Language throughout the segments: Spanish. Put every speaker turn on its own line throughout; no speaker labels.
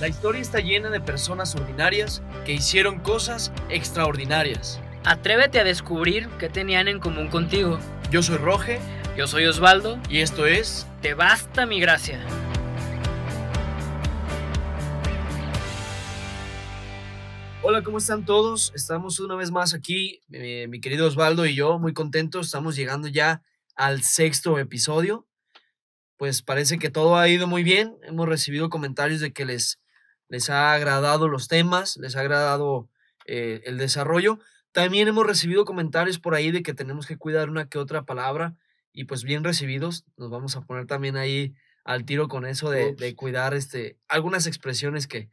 La historia está llena de personas ordinarias que hicieron cosas extraordinarias.
Atrévete a descubrir qué tenían en común contigo.
Yo soy Roge
Yo soy Osvaldo.
y esto es
Te basta mi gracia.
Hola, ¿cómo están todos? Estamos una vez más aquí, eh, mi querido Osvaldo y yo, muy contentos. Estamos llegando ya al sexto episodio. Pues parece que todo ha ido muy bien. Hemos recibido comentarios de que les, les ha agradado los temas, les ha agradado eh, el desarrollo. También hemos recibido comentarios por ahí de que tenemos que cuidar una que otra palabra y pues bien recibidos. Nos vamos a poner también ahí al tiro con eso de, cuidar este, algunas expresiones que,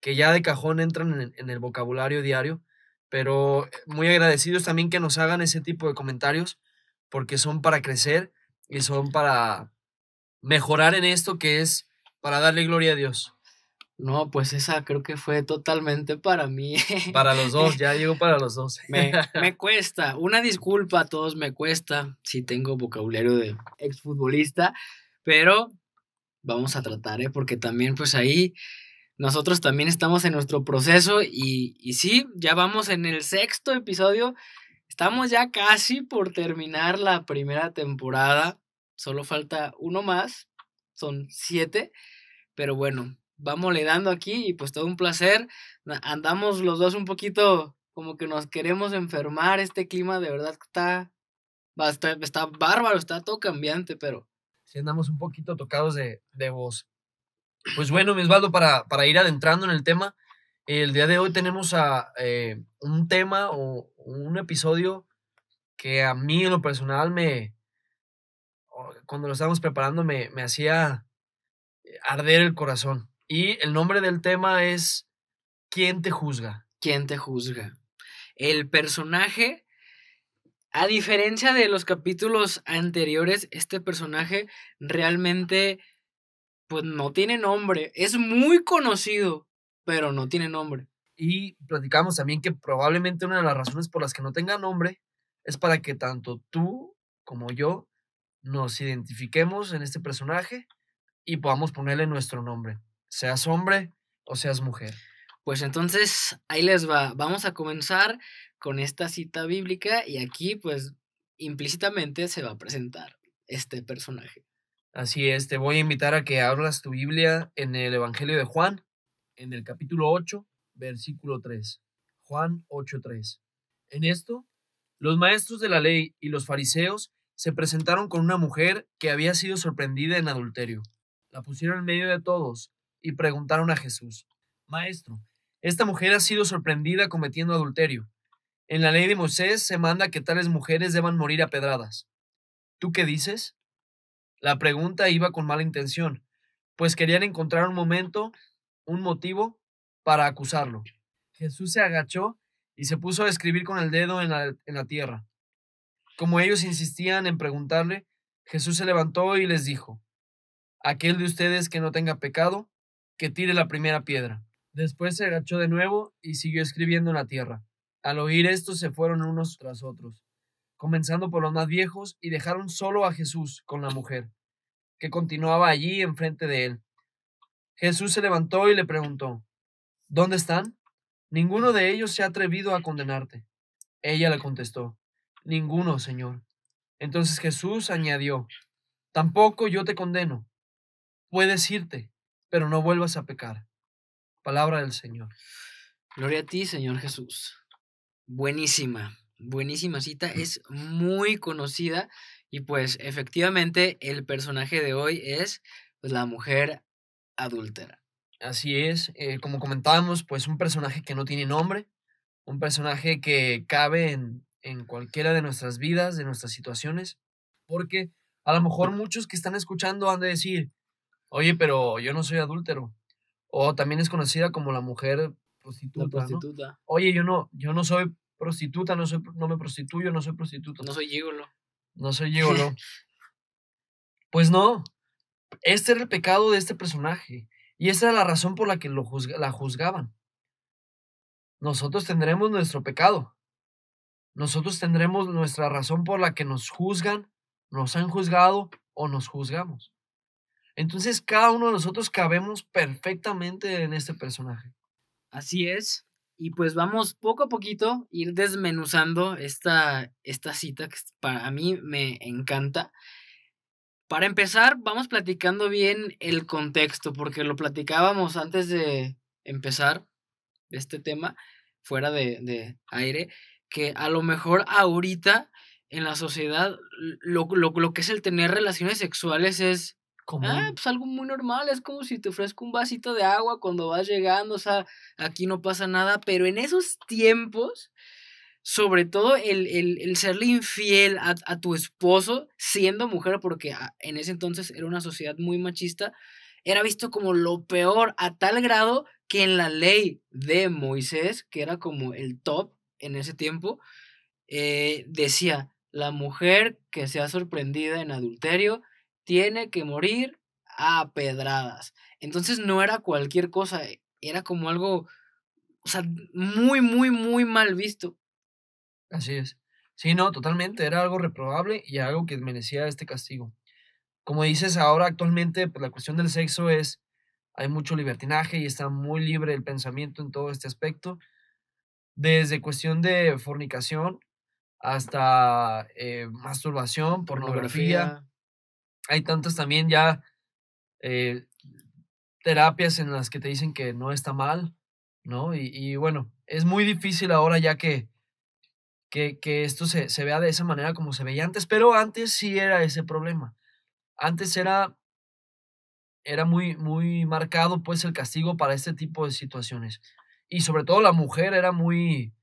que ya de cajón entran en, en el vocabulario diario, pero eh, muy agradecidos también que nos hagan ese tipo de comentarios, porque son para crecer y son para mejorar en esto que es para darle gloria a Dios.
No, pues esa creo que fue totalmente para mí.
Para los dos, ya llegó para los dos.
me, me cuesta. Una disculpa a todos, me cuesta. Sí tengo vocabulario de exfutbolista, pero vamos a tratar, ¿eh? Porque también, pues ahí nosotros también estamos en nuestro proceso y, y sí, ya vamos en el sexto episodio. Estamos ya casi por terminar la primera temporada. Solo falta uno más. Son siete. Pero bueno, vamos le dando aquí y pues todo un placer. Andamos los dos un poquito como que nos queremos enfermar. Este clima de verdad está, está, está bárbaro, está todo cambiante, pero
Si andamos un poquito tocados de, de voz. Pues bueno, mi Osvaldo, para, para ir adentrando en el tema, el día de hoy tenemos a, eh, un tema o un episodio que a mí en lo personal me, cuando lo estábamos preparando me, me hacía arder el corazón. Y el nombre del tema es ¿Quién te juzga?
¿quién te juzga? El personaje, a diferencia de los capítulos anteriores, este personaje realmente pues no tiene nombre. Es muy conocido, pero no tiene nombre.
Y platicamos también que probablemente una de las razones por las que no tenga nombre es para que tanto tú como yo nos identifiquemos en este personaje y podamos ponerle nuestro nombre, seas hombre o seas mujer.
Pues entonces ahí les va. Vamos a comenzar con esta cita bíblica y aquí pues implícitamente se va a presentar este personaje.
Así es, te voy a invitar a que abras tu Biblia en el Evangelio de Juan, en el capítulo 8, versículo 3. Juan 8:3. En esto, los maestros de la ley y los fariseos se presentaron con una mujer que había sido sorprendida en adulterio. La pusieron en medio de todos y preguntaron a Jesús, Maestro, esta mujer ha sido sorprendida cometiendo adulterio. En la ley de Moisés se manda que tales mujeres deban morir a pedradas. ¿Tú qué dices? La pregunta iba con mala intención, pues querían encontrar un momento, un motivo para acusarlo. Jesús se agachó y se puso a escribir con el dedo en la, en la tierra. Como ellos insistían en preguntarle, Jesús se levantó y les dijo, Aquel de ustedes que no tenga pecado, que tire la primera piedra. Después se agachó de nuevo y siguió escribiendo en la tierra. Al oír esto se fueron unos tras otros, comenzando por los más viejos, y dejaron solo a Jesús con la mujer, que continuaba allí enfrente de él. Jesús se levantó y le preguntó, ¿Dónde están? Ninguno de ellos se ha atrevido a condenarte. Ella le contestó, Ninguno, Señor. Entonces Jesús añadió, Tampoco yo te condeno. Puedes irte, pero no vuelvas a pecar. Palabra del Señor.
Gloria a ti, Señor Jesús. Buenísima, buenísima cita. Es muy conocida y pues efectivamente el personaje de hoy es pues, la mujer adúltera.
Así es, eh, como comentábamos, pues un personaje que no tiene nombre, un personaje que cabe en, en cualquiera de nuestras vidas, de nuestras situaciones, porque a lo mejor muchos que están escuchando han de decir, oye, pero yo no soy adúltero, o también es conocida como la mujer
La
prostituta, ¿no?
prostituta.
Oye, yo no, yo no soy prostituta, no, soy, no me prostituyo, no soy prostituta,
No soy gigolo.
no soy gigolo. pues no, este era el pecado de este personaje. Y esa era la razón por la que lo juzga- la juzgaban. Nosotros tendremos nuestro pecado. Nosotros tendremos nuestra razón por la que nos juzgan, nos han juzgado o nos juzgamos. Entonces cada uno de nosotros cabemos perfectamente en este personaje.
Así es. Y pues vamos poco a poquito ir desmenuzando esta, esta cita que para mí me encanta. Para empezar, vamos platicando bien el contexto, porque lo platicábamos antes de empezar este tema, fuera de, de aire, que a lo mejor ahorita en la sociedad lo, lo, lo que es el tener relaciones sexuales es Ah, pues algo muy normal, es como si te ofrezco un vasito de agua cuando vas llegando, o sea, aquí no pasa nada, pero en esos tiempos, sobre todo el, el, serle infiel a, a, tu esposo, siendo mujer, porque en ese entonces era una sociedad muy machista, era visto como lo peor, a tal grado que en la ley de Moisés, que era como el top en ese tiempo, eh, decía, la mujer que sea sorprendida en adulterio tiene que morir a pedradas. Entonces no era cualquier cosa, eh, era como algo, o sea, muy, muy, muy mal visto.
Así es. Sí, no, totalmente, era algo reprobable y algo que merecía este castigo. Como dices, ahora actualmente pues, la cuestión del sexo es, hay mucho libertinaje y está muy libre el pensamiento en todo este aspecto, desde cuestión de fornicación hasta eh, masturbación, pornografía, hay tantas también ya eh, terapias en las que te dicen que no está mal, ¿no? Y, bueno, es muy difícil ahora ya que, que, esto se, se, vea de esa manera como se veía antes, pero antes sí era ese problema. Antes era, era muy, muy marcado pues el castigo para este tipo de situaciones. Y sobre todo la mujer era muy,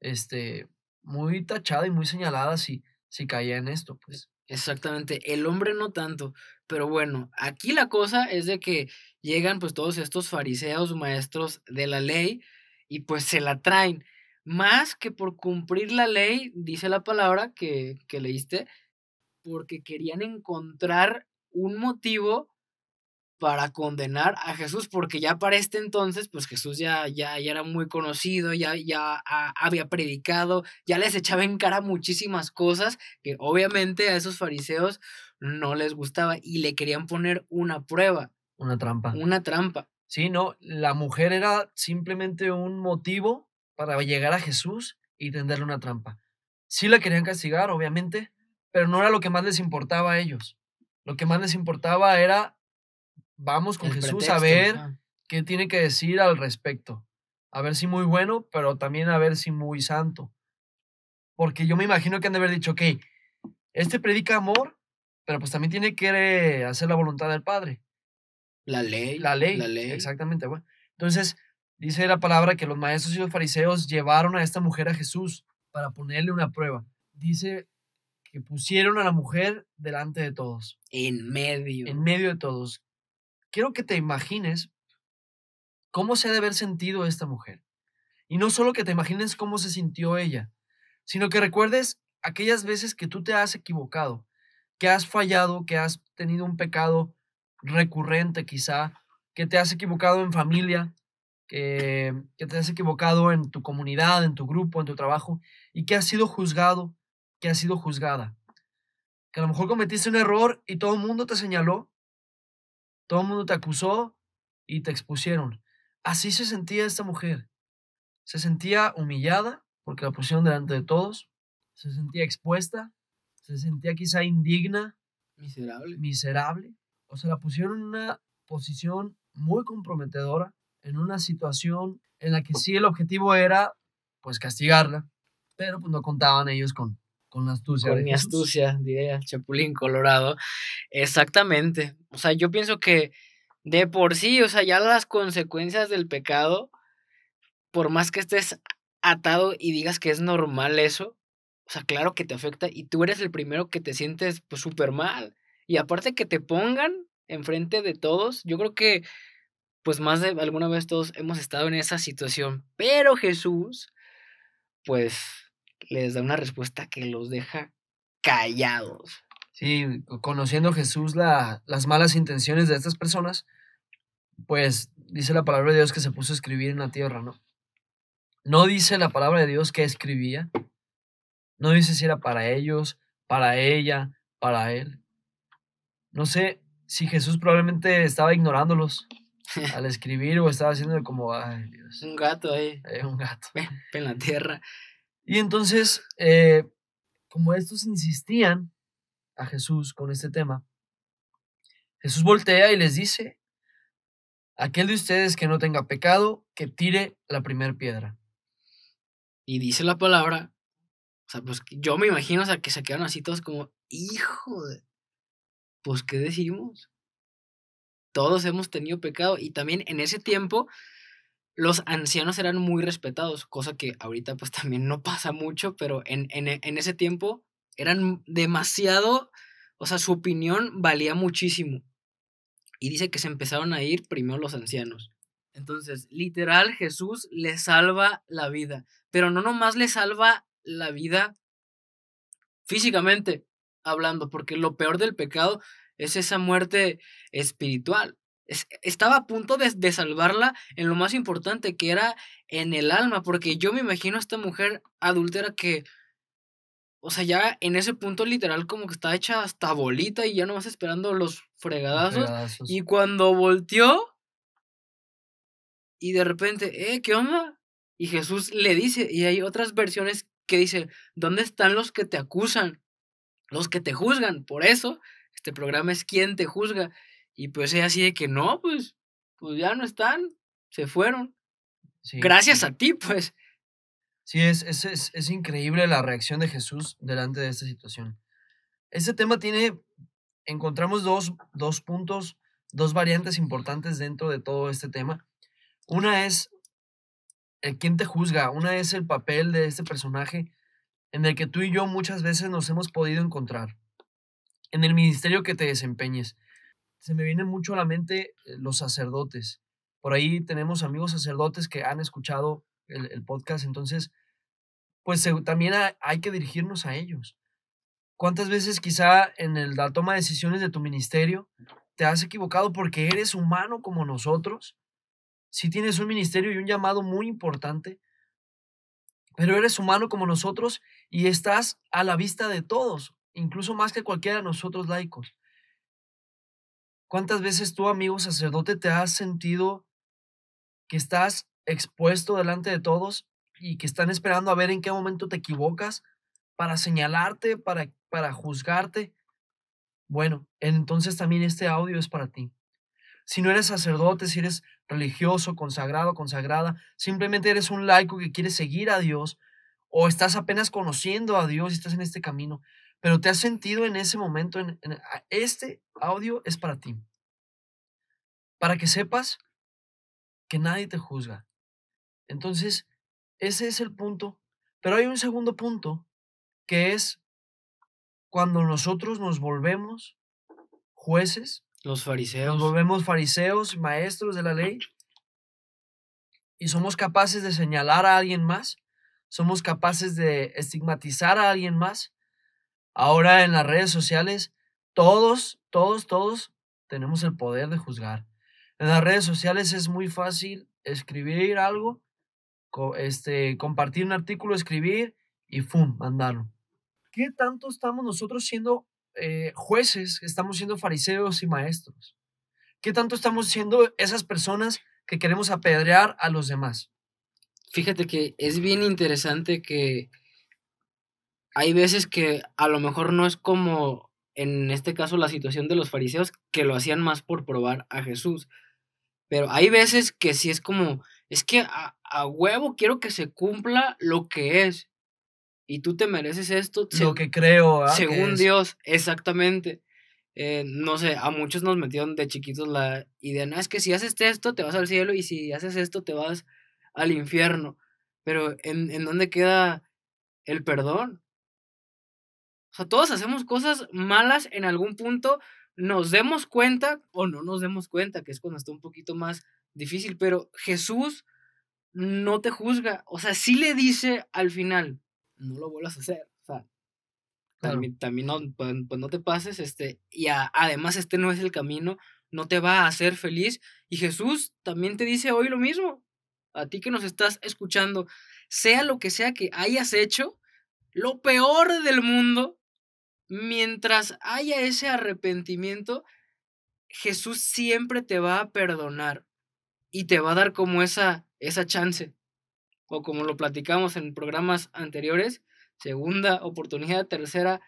este, muy tachada y muy señalada si, si caía en esto, pues.
Exactamente, el hombre no tanto, pero bueno, aquí la cosa es de que llegan pues todos estos fariseos, maestros de la ley, y pues se la traen. Más que por cumplir la ley, dice la palabra que, que leíste, porque querían encontrar un motivo para condenar a Jesús, porque ya para este entonces, pues Jesús ya, ya, ya era muy conocido, ya, ya había predicado, ya les echaba en cara muchísimas cosas que obviamente a esos fariseos no les gustaba y le querían poner una prueba.
Una trampa.
Una trampa.
Sí, no, la mujer era simplemente un motivo para llegar a Jesús y tenderle una trampa. Sí la querían castigar, obviamente, pero no era lo que más les importaba a ellos. Lo que más les importaba era vamos con Jesús a ver qué tiene que decir al respecto. A ver si muy bueno, pero también a ver si muy santo. Porque yo me imagino que han de haber dicho, ok, este predica amor, pero pues también tiene que hacer la voluntad del Padre.
La ley.
La ley.
La ley.
Exactamente, bueno. Entonces, dice la palabra que los maestros y los fariseos llevaron a esta mujer a Jesús para ponerle una prueba. Dice que pusieron a la mujer delante de todos.
En medio.
En medio de todos quiero que te imagines cómo se ha de haber sentido esta mujer. Y no solo que te imagines cómo se sintió ella, sino que recuerdes aquellas veces que tú te has equivocado, que has fallado, que has tenido un pecado recurrente quizá, que te has equivocado en familia, que, que, te has equivocado en tu comunidad, en tu grupo, en tu trabajo, y que has sido juzgado, que has sido juzgada. Que a lo mejor cometiste un error y todo el mundo te señaló, todo el mundo te acusó y te expusieron. Así se sentía esta mujer. Se sentía humillada porque la pusieron delante de todos. Se sentía expuesta. Se sentía quizá indigna.
Miserable.
Miserable. O sea, la pusieron en una posición muy comprometedora, en una situación en la que sí el objetivo era, pues, castigarla, pero pues no contaban ellos con, con la astucia.
Con mi astucia, diría Chapulín Colorado. Exactamente. O sea, yo pienso que de por sí, o sea, ya las consecuencias del pecado, por más que estés atado y digas que es normal eso, o sea, claro que te afecta y tú eres el primero que te sientes pues súper mal. Y aparte que te pongan enfrente de todos, yo creo que pues más de alguna vez todos hemos estado en esa situación. Pero Jesús, pues les da una respuesta que los deja callados.
Sí, conociendo Jesús la, las malas intenciones de estas personas, pues dice la palabra de Dios que se puso a escribir en la tierra, ¿no? No dice la palabra de Dios que escribía, no dice si era para ellos, para ella, para él. No sé si Jesús probablemente estaba ignorándolos al escribir o estaba haciendo como, ay Dios.
Un gato ahí.
Eh, un gato.
En la tierra.
Y entonces, eh, como estos insistían a Jesús con este tema, Jesús voltea y les dice, aquel de ustedes que no tenga pecado, que tire la primera piedra.
Y dice la palabra, o sea, pues yo me imagino, o sea, que se quedaron así todos como, hijo de, pues, ¿qué decimos? Todos hemos tenido pecado y también en ese tiempo los ancianos eran muy respetados, cosa que ahorita pues también no pasa mucho, pero en, en ese tiempo eran demasiado, o sea, su opinión valía muchísimo. Y dice que se empezaron a ir primero los ancianos. Entonces, literal, Jesús le salva la vida, pero no nomás le salva la vida físicamente hablando, porque lo peor del pecado es esa muerte espiritual. Estaba a punto de, de, salvarla en lo más importante, que era en el alma, porque yo me imagino a esta mujer adúltera que, o sea, ya en ese punto literal como que está hecha hasta bolita y ya no vas esperando los fregadazos. fregadazos. Y cuando volteó y de repente, eh, ¿qué onda? Y Jesús le dice, y hay otras versiones que dice, ¿dónde están los que te acusan? Los que te juzgan. Por eso, este programa es quien te juzga. Y pues es así de que no, pues, pues ya no están, se fueron. Gracias a ti, pues.
Sí, es, es, es, increíble la reacción de Jesús delante de esta situación. Este tema tiene, encontramos dos, dos puntos, dos variantes importantes dentro de todo este tema. Una es el quién te juzga, una es el papel de este personaje en el que tú y yo muchas veces nos hemos podido encontrar. En el ministerio que te desempeñes. Se me vienen mucho a la mente eh, los sacerdotes. Por ahí tenemos amigos sacerdotes que han escuchado el, podcast. Entonces, pues también hay que dirigirnos a ellos. ¿Cuántas veces quizá en el, la toma de decisiones de tu ministerio te has equivocado porque eres humano como nosotros? Si tienes un ministerio y un llamado muy importante, pero eres humano como nosotros y estás a la vista de todos, incluso más que cualquiera de nosotros laicos. ¿Cuántas veces tú, amigo sacerdote, te has sentido que estás expuesto delante de todos y que están esperando a ver en qué momento te equivocas para señalarte, para, para juzgarte. Bueno, entonces también este audio es para ti. Si no eres sacerdote, si eres religioso, consagrado, consagrada, simplemente eres un laico que quiere seguir a Dios o estás apenas conociendo a Dios y estás en este camino, pero te has sentido en ese momento, en, este audio es para ti. Para que sepas que nadie te juzga, entonces, ese es el punto. Pero hay un segundo punto, que es cuando nosotros nos volvemos jueces.
Los fariseos.
Nos volvemos fariseos, maestros de la ley. Y somos capaces de señalar a alguien más. Somos capaces de estigmatizar a alguien más. Ahora en las redes sociales, todos, todos, todos tenemos el poder de juzgar. En las redes sociales es muy fácil escribir algo este, compartir un artículo, escribir y ¡fum! mandarlo. ¿Qué tanto estamos nosotros siendo eh, jueces, estamos siendo fariseos y maestros? ¿Qué tanto estamos siendo esas personas que queremos apedrear a los demás?
Fíjate que es bien interesante que hay veces que a lo mejor no es como en este caso la situación de los fariseos que lo hacían más por probar a Jesús. Pero hay veces que sí es como, es que a, a huevo quiero que se cumpla lo que es. Y tú te mereces esto.
Lo que creo.
¿ah? Según Dios, exactamente. Eh, no sé, a muchos nos metieron de chiquitos la idea, no, es que si haces esto te vas al cielo y si haces esto te vas al infierno. Pero ¿en, en dónde queda el perdón? O sea, todos hacemos cosas malas en algún punto, nos demos cuenta o no nos demos cuenta, que es cuando está un poquito más difícil, pero Jesús no te juzga. O sea, sí le dice al final, no lo vuelvas a hacer. O sea, también, también no, pues, pues, no te pases, este, y además este no es el camino, no te va a hacer feliz. Y Jesús también te dice hoy lo mismo. A ti que nos estás escuchando, sea lo que sea que hayas hecho, lo peor del mundo, mientras haya ese arrepentimiento, Jesús siempre te va a perdonar y te va a dar como esa, esa chance. O como lo platicamos en programas anteriores, segunda oportunidad, tercera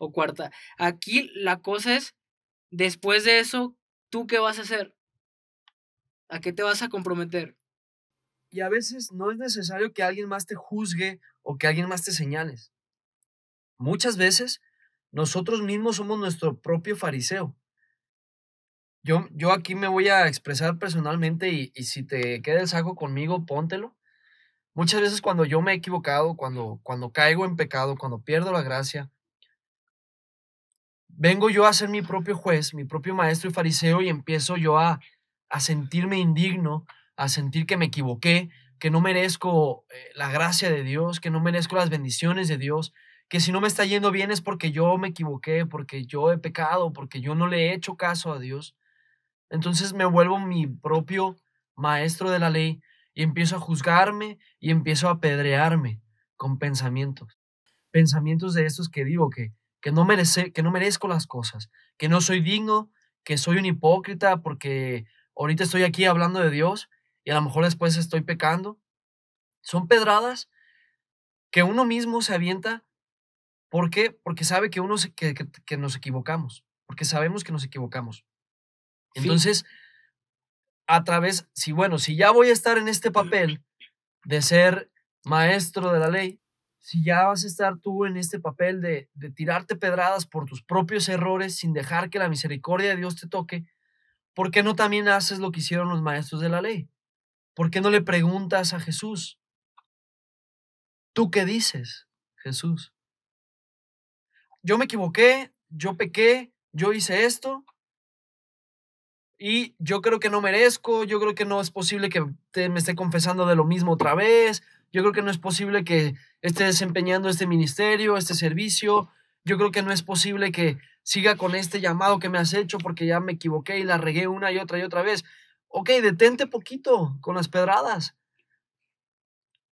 o cuarta. Aquí la cosa es, después de eso, ¿tú qué vas a hacer? ¿A qué te vas a comprometer?
Y a veces no es necesario que alguien más te juzgue o que alguien más te señales. Muchas veces nosotros mismos somos nuestro propio fariseo. Yo, yo aquí me voy a expresar personalmente y, y si te queda el saco conmigo, póntelo. Muchas veces cuando yo me he equivocado, cuando, cuando caigo en pecado, cuando pierdo la gracia, vengo yo a ser mi propio juez, mi propio maestro y fariseo y empiezo yo a, a sentirme indigno, a sentir que me equivoqué, que no merezco eh, la gracia de Dios, que no merezco las bendiciones de Dios, que si no me está yendo bien es porque yo me equivoqué, porque yo he pecado, porque yo no le he hecho caso a Dios. Entonces me vuelvo mi propio maestro de la ley y empiezo a juzgarme y empiezo a apedrearme con pensamientos. Pensamientos de estos que digo que, que, no merece, que no merezco las cosas, que no soy digno, que soy un hipócrita porque ahorita estoy aquí hablando de Dios y a lo mejor después estoy pecando. Son pedradas que uno mismo se avienta. ¿Por qué? Porque sabe que, uno que, que, nos equivocamos, porque sabemos que nos equivocamos. Entonces, a través, si bueno, si ya voy a estar en este papel de ser maestro de la ley, si ya vas a estar tú en este papel de, de tirarte pedradas por tus propios errores sin dejar que la misericordia de Dios te toque, ¿por qué no también haces lo que hicieron los maestros de la ley? ¿Por qué no le preguntas a Jesús? ¿Tú qué dices, Jesús? Yo me equivoqué, yo pequé, yo hice esto y yo creo que no merezco, yo creo que no es posible que me esté confesando de lo mismo otra vez, yo creo que no es posible que esté desempeñando este ministerio, este servicio, yo creo que no es posible que siga con este llamado que me has hecho porque ya me equivoqué y la regué una y otra y otra vez. Ok, detente poquito con las pedradas.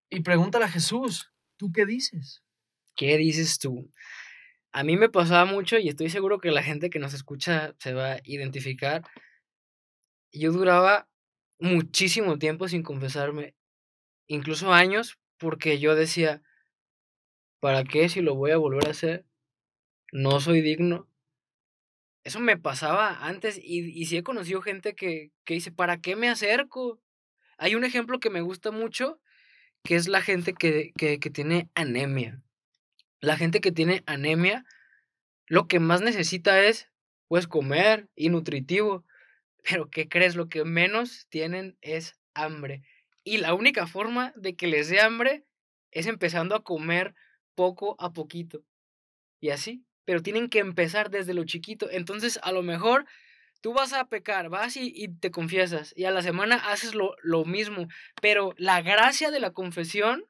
Y pregúntale a Jesús, ¿tú qué dices?
¿Qué dices tú? A mí me pasaba mucho y estoy seguro que la gente que nos escucha se va a identificar. Yo duraba muchísimo tiempo sin confesarme, incluso años, porque yo decía, ¿para qué si lo voy a volver a hacer? No soy digno, eso me pasaba antes y, y sí he conocido gente que, que dice, ¿para qué me acerco? Hay un ejemplo que me gusta mucho, que es la gente que, que, que tiene anemia. La gente que tiene anemia, lo que más necesita es, pues, comer y nutritivo. Pero, ¿qué crees? Lo que menos tienen es hambre. Y la única forma de que les dé hambre es empezando a comer poco a poquito. Y así, pero tienen que empezar desde lo chiquito. Entonces, a lo mejor tú vas a pecar, vas y, te confiesas, y a la semana haces lo, lo, mismo, pero la gracia de la confesión,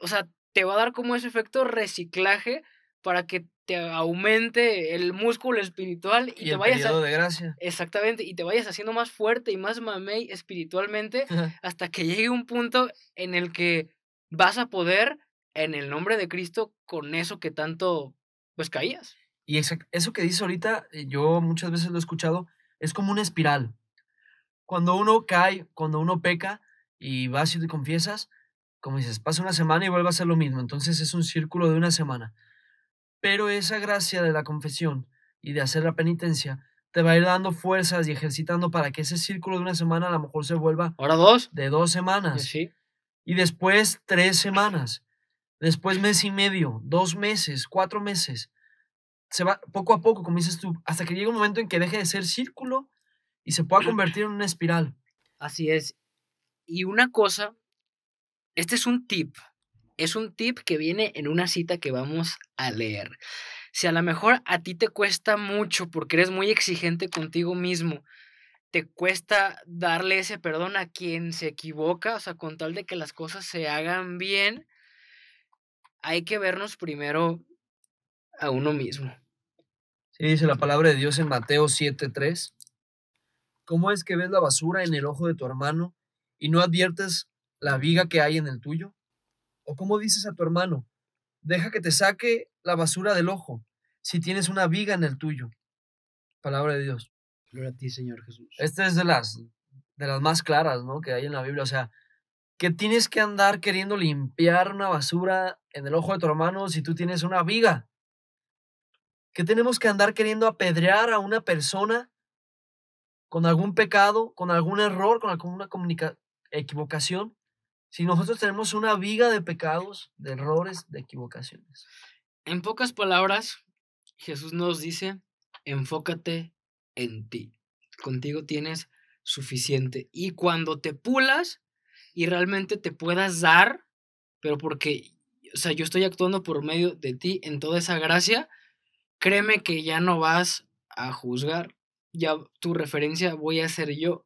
o sea, te va a dar como ese efecto reciclaje para que te aumente el músculo espiritual y, te
el
vayas
a, de gracia.
Exactamente, y te vayas haciendo más fuerte y más mamey espiritualmente hasta que llegue un punto en el que vas a poder en el nombre de Cristo con eso que tanto pues caías.
Y eso que dice ahorita, eh, yo muchas veces lo he escuchado, es como una espiral. Cuando uno cae, cuando uno peca y vas y te confiesas, como dices, pasa una semana y vuelve a hacer lo mismo. Entonces es un círculo de una semana. Pero esa gracia de la confesión y de hacer la penitencia te va a ir dando fuerzas y ejercitando para que ese círculo de una semana a lo mejor se vuelva.
Ahora dos.
De dos semanas.
Sí.
Y después tres semanas. Después mes y medio, dos meses, cuatro meses. Se va poco a poco, como dices tú, hasta que llegue un momento en que deje de ser círculo y se pueda convertir en una espiral.
Así es. Y una cosa, este es un tip. Es un tip que viene en una cita que vamos a leer. Si a lo mejor a ti te cuesta mucho porque eres muy exigente contigo mismo, te cuesta darle ese perdón a quien se equivoca, o sea, con tal de que las cosas se hagan bien, hay que vernos primero a uno mismo.
Sí, dice la palabra de Dios en Mateo 7:3. ¿Cómo es que ves la basura en el ojo de tu hermano y no adviertes la viga que hay en el tuyo? ¿O cómo dices a tu hermano, deja que te saque la basura del ojo si tienes una viga en el tuyo? Palabra de Dios.
Gloria a ti, Señor Jesús.
Esta es de las, de las más claras, ¿no? Que hay en la Biblia. O sea, que tienes que andar queriendo limpiar una basura en el ojo de tu hermano si tú tienes una viga. Que tenemos que andar queriendo apedrear a una persona con algún pecado, con algún error, con alguna equivocación, si nosotros tenemos una viga de pecados, de errores, de equivocaciones.
En pocas palabras, Jesús nos dice, enfócate en ti. Contigo tienes suficiente. Y cuando te pulas y realmente te puedas dar, pero porque, o sea, yo estoy actuando por medio de ti en toda esa gracia, créeme que ya no vas a juzgar, ya tu referencia voy a ser yo.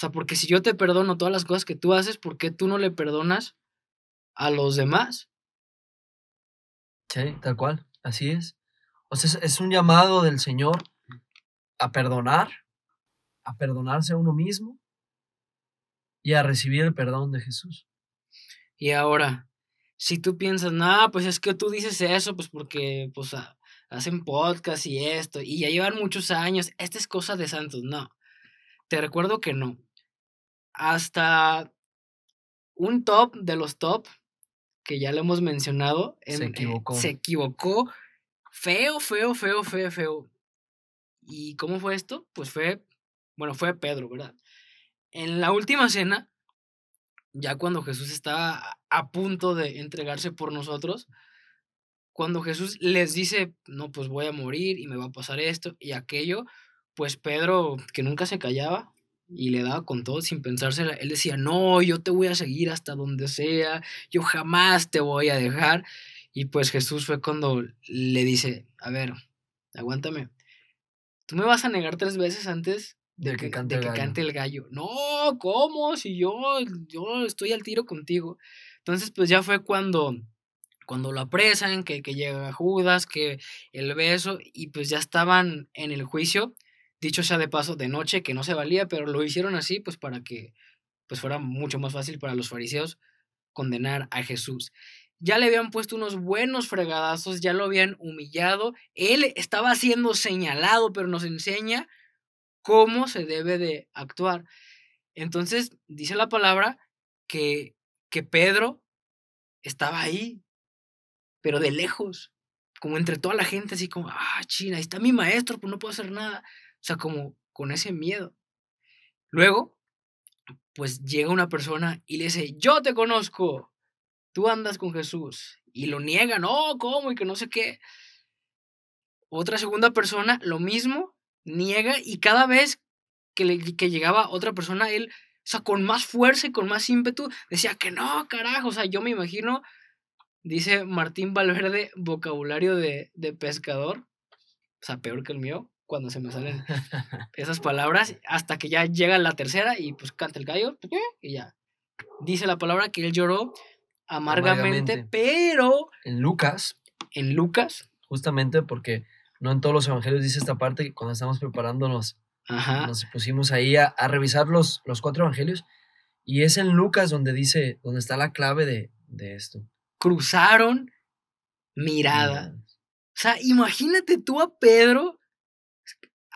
O sea, porque si yo te perdono todas las cosas que tú haces, ¿por qué tú no le perdonas a los demás?
Sí, tal cual, así es. O sea, es un llamado del Señor a perdonar, a perdonarse a uno mismo y a recibir el perdón de Jesús.
Y ahora, si tú piensas, no, pues es que tú dices eso, pues porque pues, hacen podcast y esto, y ya llevan muchos años, esta es cosa de santos, no. Te recuerdo que no. Hasta un top de los top, que ya lo hemos mencionado,
se equivocó.
se equivocó feo, feo, feo, feo, feo. ¿Y cómo fue esto? Pues fue, bueno, fue Pedro, ¿verdad? En la última cena, ya cuando Jesús estaba a punto de entregarse por nosotros, cuando Jesús les dice, no, pues voy a morir y me va a pasar esto y aquello, pues Pedro, que nunca se callaba y le daba con todo sin pensársela, él decía, no, yo te voy a seguir hasta donde sea, yo jamás te voy a dejar. Y pues Jesús fue cuando le dice, a ver, aguántame, tú me vas a negar tres veces antes de, que, cante, el cante, el gallo. No, ¿cómo? Si yo, yo estoy al tiro contigo. Entonces, pues ya fue cuando, cuando lo apresan, que, que llega Judas, que el beso, y pues ya estaban en el juicio dicho sea de paso, de noche, que no se valía, pero lo hicieron así, pues para que pues fuera mucho más fácil para los fariseos condenar a Jesús. Ya le habían puesto unos buenos fregadazos, ya lo habían humillado, él estaba siendo señalado, pero nos enseña cómo se debe de actuar. Entonces, dice la palabra que, que Pedro estaba ahí, pero de lejos, como entre toda la gente, así como, ah, China, ahí está mi maestro, pues no puedo hacer nada. O sea, como con ese miedo. Luego, pues llega una persona y le dice, yo te conozco, tú andas con Jesús. Y lo niega, no, ¿cómo? Y que no sé qué. Otra segunda persona, lo mismo, niega y cada vez que, le, que llegaba otra persona, él, o sea, con más fuerza y con más ímpetu, decía que no, carajo, o sea, yo me imagino, dice Martín Valverde, vocabulario de, de pescador, o sea, peor que el mío, cuando se me salen esas palabras, hasta que ya llega la tercera y pues canta el gallo y ya. Dice la palabra que él lloró amargamente, pero...
En Lucas.
En Lucas.
Justamente porque no en todos los evangelios dice esta parte que cuando estamos preparándonos, nos pusimos ahí a, revisar los, los cuatro evangelios y es en Lucas donde dice, donde está la clave de, de esto.
Cruzaron mirada. O sea, imagínate tú a Pedro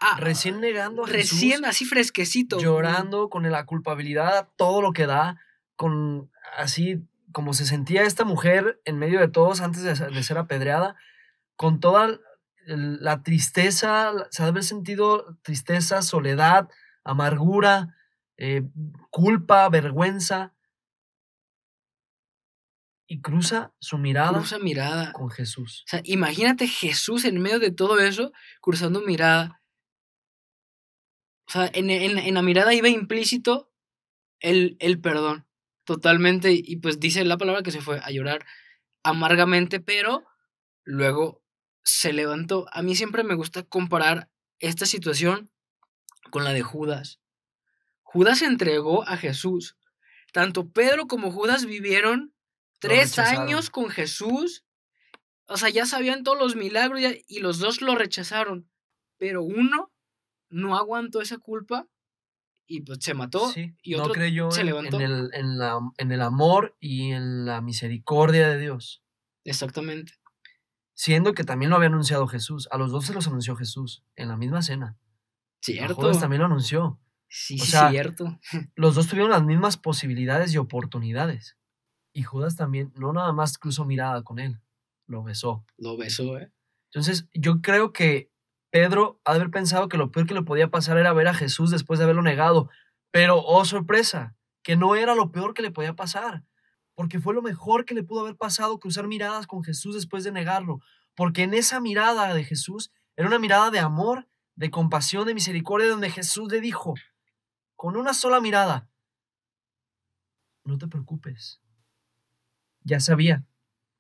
Ah, recién negando
a Recién así fresquecito.
Llorando con la culpabilidad, todo lo que da, con así como se sentía esta mujer en medio de todos antes de, ser apedreada, con toda la tristeza, se ha de haber sentido tristeza, soledad, amargura, eh, culpa, vergüenza. Y cruza su mirada,
cruza mirada
con Jesús.
O sea, imagínate Jesús en medio de todo eso, cruzando mirada o sea, en, la mirada iba implícito el, el perdón, totalmente. Y pues dice la palabra que se fue a llorar amargamente, pero luego se levantó. A mí siempre me gusta comparar esta situación con la de Judas. Judas entregó a Jesús. Tanto Pedro como Judas vivieron tres años con Jesús. O sea, ya sabían todos los milagros y los dos lo rechazaron. Pero uno no aguantó esa culpa y pues se mató y otro
no creyó se levantó. En el, en, la, en el amor y en la misericordia de Dios.
Exactamente.
Siendo que también lo había anunciado Jesús. A los dos se los anunció Jesús en la misma cena.
Cierto.
Judas también lo anunció.
Sí,
o
sí,
sea,
cierto.
Los dos tuvieron las mismas posibilidades y oportunidades. Y Judas también no nada más cruzó mirada con él, lo besó.
Lo besó, ¿eh?
Entonces, yo creo que Pedro ha de haber pensado que lo peor que le podía pasar era ver a Jesús después de haberlo negado. Pero, oh sorpresa, que no era lo peor que le podía pasar. Porque fue lo mejor que le pudo haber pasado cruzar miradas con Jesús después de negarlo. Porque en esa mirada de Jesús era una mirada de amor, de compasión, de misericordia, donde Jesús le dijo, con una sola mirada, no te preocupes. Ya sabía,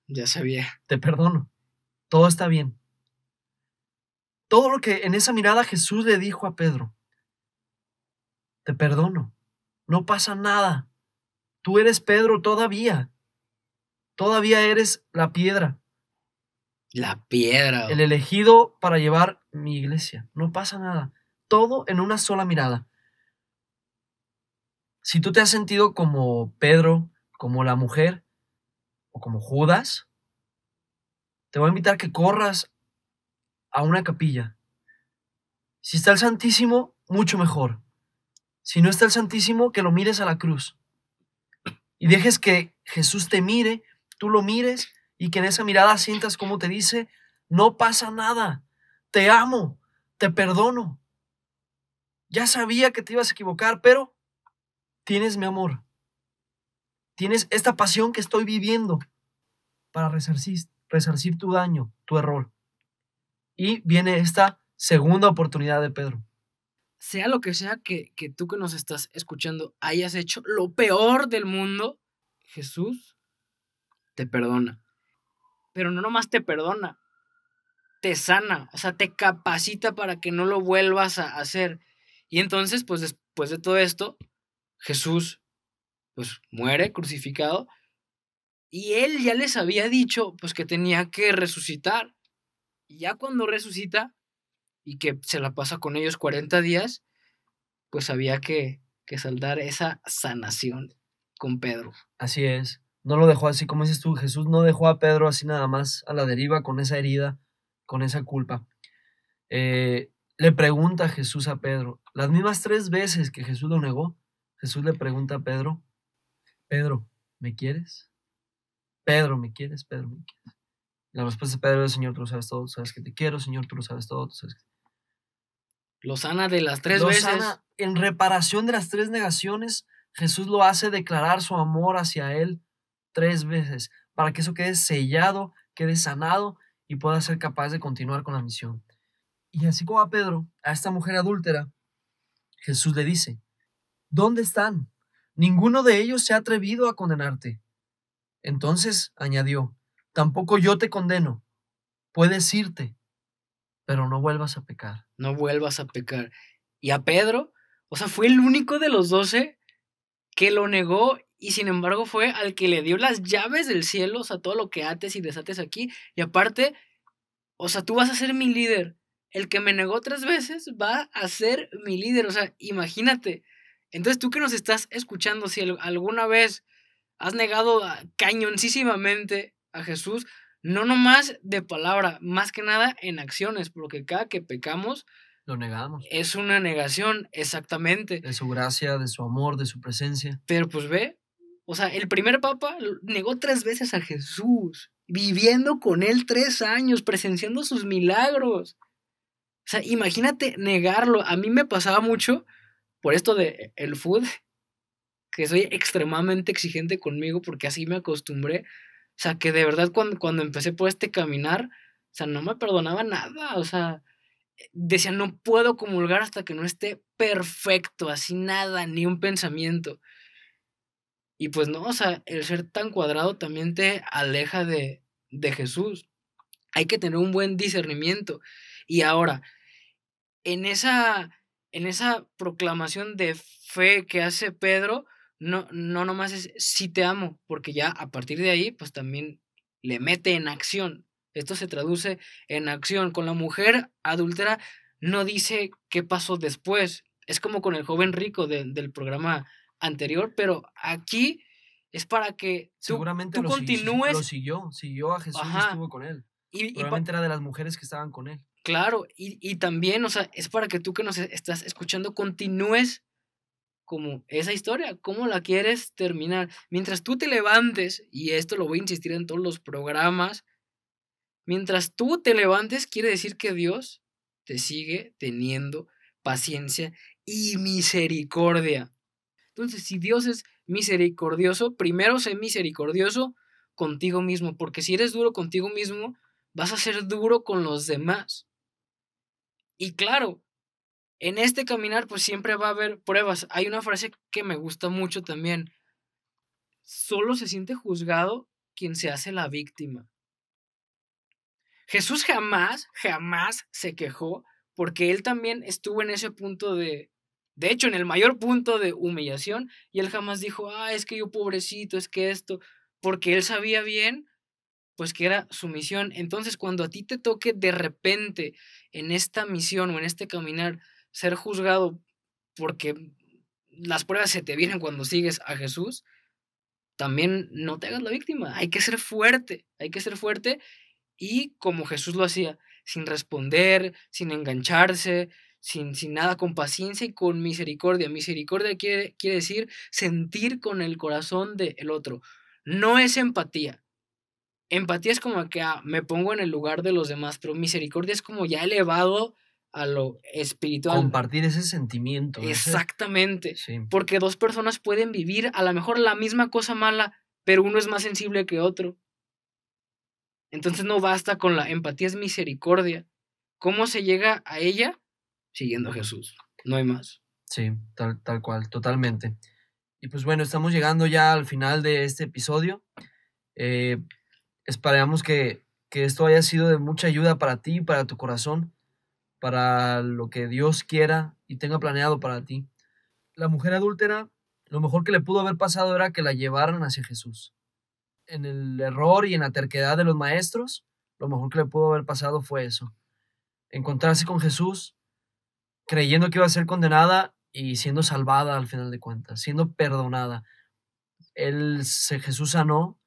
Ya sabía.
te perdono. Todo está bien. Todo lo que en esa mirada Jesús le dijo a Pedro, te perdono. No pasa nada. Tú eres Pedro todavía. Todavía eres la piedra,
La piedra.
el elegido para llevar mi iglesia. No pasa nada. Todo en una sola mirada. Si tú te has sentido como Pedro, como la mujer o como Judas, te voy a invitar que corras a una capilla. Si está el Santísimo, mucho mejor. Si no está el Santísimo, que lo mires a la cruz. Y dejes que Jesús te mire, tú lo mires y que en esa mirada sientas como te dice, no pasa nada, te amo, te perdono. Ya sabía que te ibas a equivocar, pero tienes mi amor. Tienes esta pasión que estoy viviendo para resarcir, resarcir tu daño, tu error. Y viene esta segunda oportunidad de Pedro.
sea lo que sea que, que tú que nos estás escuchando hayas hecho lo peor del mundo, Jesús te perdona. Pero no nomás te perdona, te sana, o sea, te capacita para que no lo vuelvas a hacer. Y entonces, pues después de todo esto, Jesús, pues muere crucificado. Y él ya les había dicho, pues que tenía que resucitar. Y ya cuando resucita, y que se la pasa con ellos 40 días, pues había que, que saldar esa sanación con Pedro.
Así es. No lo dejó así como dices tú. Jesús no dejó a Pedro así nada más a la deriva con esa herida, con esa culpa. Eh, le pregunta Jesús a Pedro, las mismas tres veces que Jesús lo negó, Jesús le pregunta a Pedro, Pedro, ¿me quieres? Pedro, ¿me quieres? Pedro, ¿me quieres? La respuesta de Pedro es, Señor, tú lo sabes todo, tú sabes que te quiero, Señor, tú lo sabes todo, tú sabes que
Lo sana de las tres
lo
veces.
sana. En reparación de las tres negaciones, Jesús lo hace declarar su amor hacia él tres veces, para que eso quede sellado, quede sanado y pueda ser capaz de continuar con la misión. Y así como a Pedro, a esta mujer adúltera, Jesús le dice, ¿dónde están? Ninguno de ellos se ha atrevido a condenarte. Entonces añadió, tampoco yo te condeno. Puedes irte, pero no vuelvas a pecar.
No vuelvas a pecar. Y a Pedro, o sea, fue el único de los doce que lo negó y sin embargo fue al que le dio las llaves del cielo, o sea, todo lo que ates y desates aquí. Y aparte, o sea, tú vas a ser mi líder. El que me negó tres veces va a ser mi líder, o sea, imagínate. Entonces tú que nos estás escuchando, si alguna vez has negado cañoncísimamente a Jesús, no nomás de palabra, más que nada en acciones, porque cada que pecamos
lo negamos.
Es una negación, exactamente.
De su gracia, de su amor, de su presencia.
Pero pues ve, o sea, el primer papa negó tres veces a Jesús, viviendo con él tres años, presenciando sus milagros. O sea, imagínate negarlo. A mí me pasaba mucho por esto de el food, que soy extremadamente exigente conmigo porque así me acostumbré. O sea, que de verdad cuando, cuando empecé por este caminar, o sea, no me perdonaba nada. O sea, decía, no puedo comulgar hasta que no esté perfecto, así nada, ni un pensamiento. Y pues no, o sea, el ser tan cuadrado también te aleja de, de Jesús. Hay que tener un buen discernimiento. Y ahora, en esa, en esa proclamación de fe que hace Pedro, no, no nomás es sí te amo, porque ya a partir de ahí, pues también le mete en acción. Esto se traduce en acción. Con la mujer adúltera no dice qué pasó después. Es como con el joven rico de, del programa anterior, pero aquí es para que tú,
Seguramente
tú
lo,
continúes.
Lo siguió, siguió a Jesús
Ajá.
y estuvo con él.
y,
era de las mujeres que estaban con él.
Claro, y, y también, o sea, es para que tú que nos estás escuchando continúes como esa historia, cómo la quieres terminar. Mientras tú te levantes, y esto lo voy a insistir en todos los programas, mientras tú te levantes, quiere decir que Dios te sigue teniendo paciencia y misericordia. Entonces, si Dios es misericordioso, primero sé misericordioso contigo mismo, porque si eres duro contigo mismo, vas a ser duro con los demás. Y claro, en este caminar pues siempre va a haber pruebas. Hay una frase que me gusta mucho también. Solo se siente juzgado quien se hace la víctima. Jesús jamás, jamás se quejó porque él también estuvo en ese punto de, de hecho, en el mayor punto de humillación, y él jamás dijo, ah, es que yo pobrecito, es que esto, porque él sabía bien, pues que era su misión. Entonces, cuando a ti te toque de repente en esta misión o en este caminar ser juzgado porque las pruebas se te vienen cuando sigues a Jesús, también no te hagas la víctima. Hay que ser fuerte, hay que ser fuerte y como Jesús lo hacía, sin responder, sin engancharse, sin, sin nada, con paciencia y con misericordia. Misericordia quiere, quiere decir sentir con el corazón del otro. No es empatía. Empatía es como que ah, me pongo en el lugar de los demás, pero misericordia es como ya elevado a lo espiritual.
Compartir ese sentimiento.
Exactamente. Porque dos personas pueden vivir a lo mejor la misma cosa mala, pero uno es más sensible que otro. Entonces no basta con la empatía, es misericordia. ¿Cómo se llega a ella? Siguiendo a Jesús. No hay más.
Sí, tal, tal cual, totalmente. Y pues bueno, estamos llegando ya al final de este episodio. Eh, esperamos que, que esto haya sido de mucha ayuda para ti, para tu corazón para lo que Dios quiera y tenga planeado para ti. La mujer adúltera, lo mejor que le pudo haber pasado era que la llevaran hacia Jesús. En el error y en la terquedad de los maestros, lo mejor que le pudo haber pasado fue eso. Encontrarse con Jesús, creyendo que iba a ser condenada y siendo salvada al final de cuentas, siendo perdonada. Él, Jesús sanó,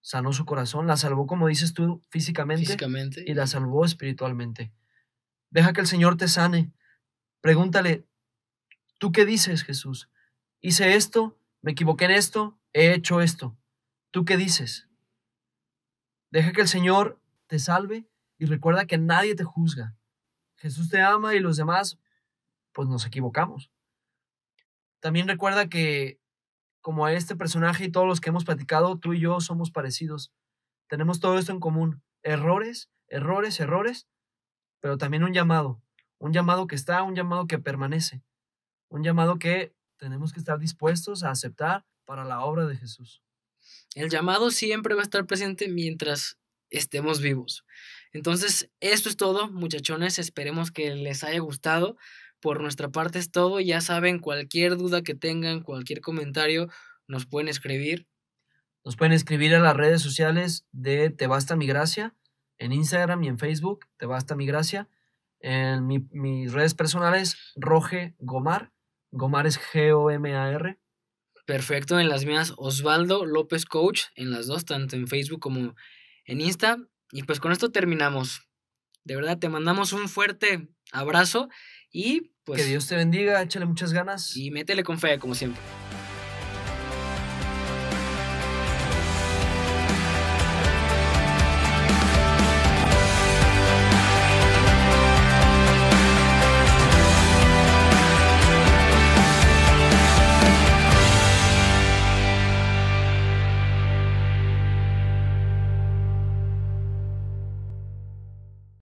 sanó su corazón, la salvó, como dices tú, físicamente,
físicamente.
y la salvó espiritualmente. Deja que el Señor te sane. Pregúntale, ¿tú qué dices, Jesús? Hice esto, me equivoqué en esto, he hecho esto. ¿Tú qué dices? Deja que el Señor te salve y recuerda que nadie te juzga. Jesús te ama y los demás, pues nos equivocamos. También recuerda que, como a este personaje y todos los que hemos platicado, tú y yo somos parecidos. Tenemos todo esto en común. Errores, errores, errores, pero también un llamado, un llamado que está, un llamado que permanece, un llamado que tenemos que estar dispuestos a aceptar para la obra de Jesús.
El llamado siempre va a estar presente mientras estemos vivos. Entonces, esto es todo, muchachones. Esperemos que les haya gustado. Por nuestra parte es todo. Ya saben, cualquier duda que tengan, cualquier comentario, nos pueden escribir.
Nos pueden escribir a las redes sociales de Te Basta Mi Gracia en Instagram y en Facebook, te basta mi gracia. En mis redes personales, Roge Gomar. Gomar es G-O-M-A-R.
Perfecto, en las mías, Osvaldo López Coach, en las dos, tanto en Facebook como en Insta. Y pues con esto terminamos. De verdad, te mandamos un fuerte abrazo y pues...
Que Dios te bendiga, échale muchas ganas.
Y métele con fe, como siempre.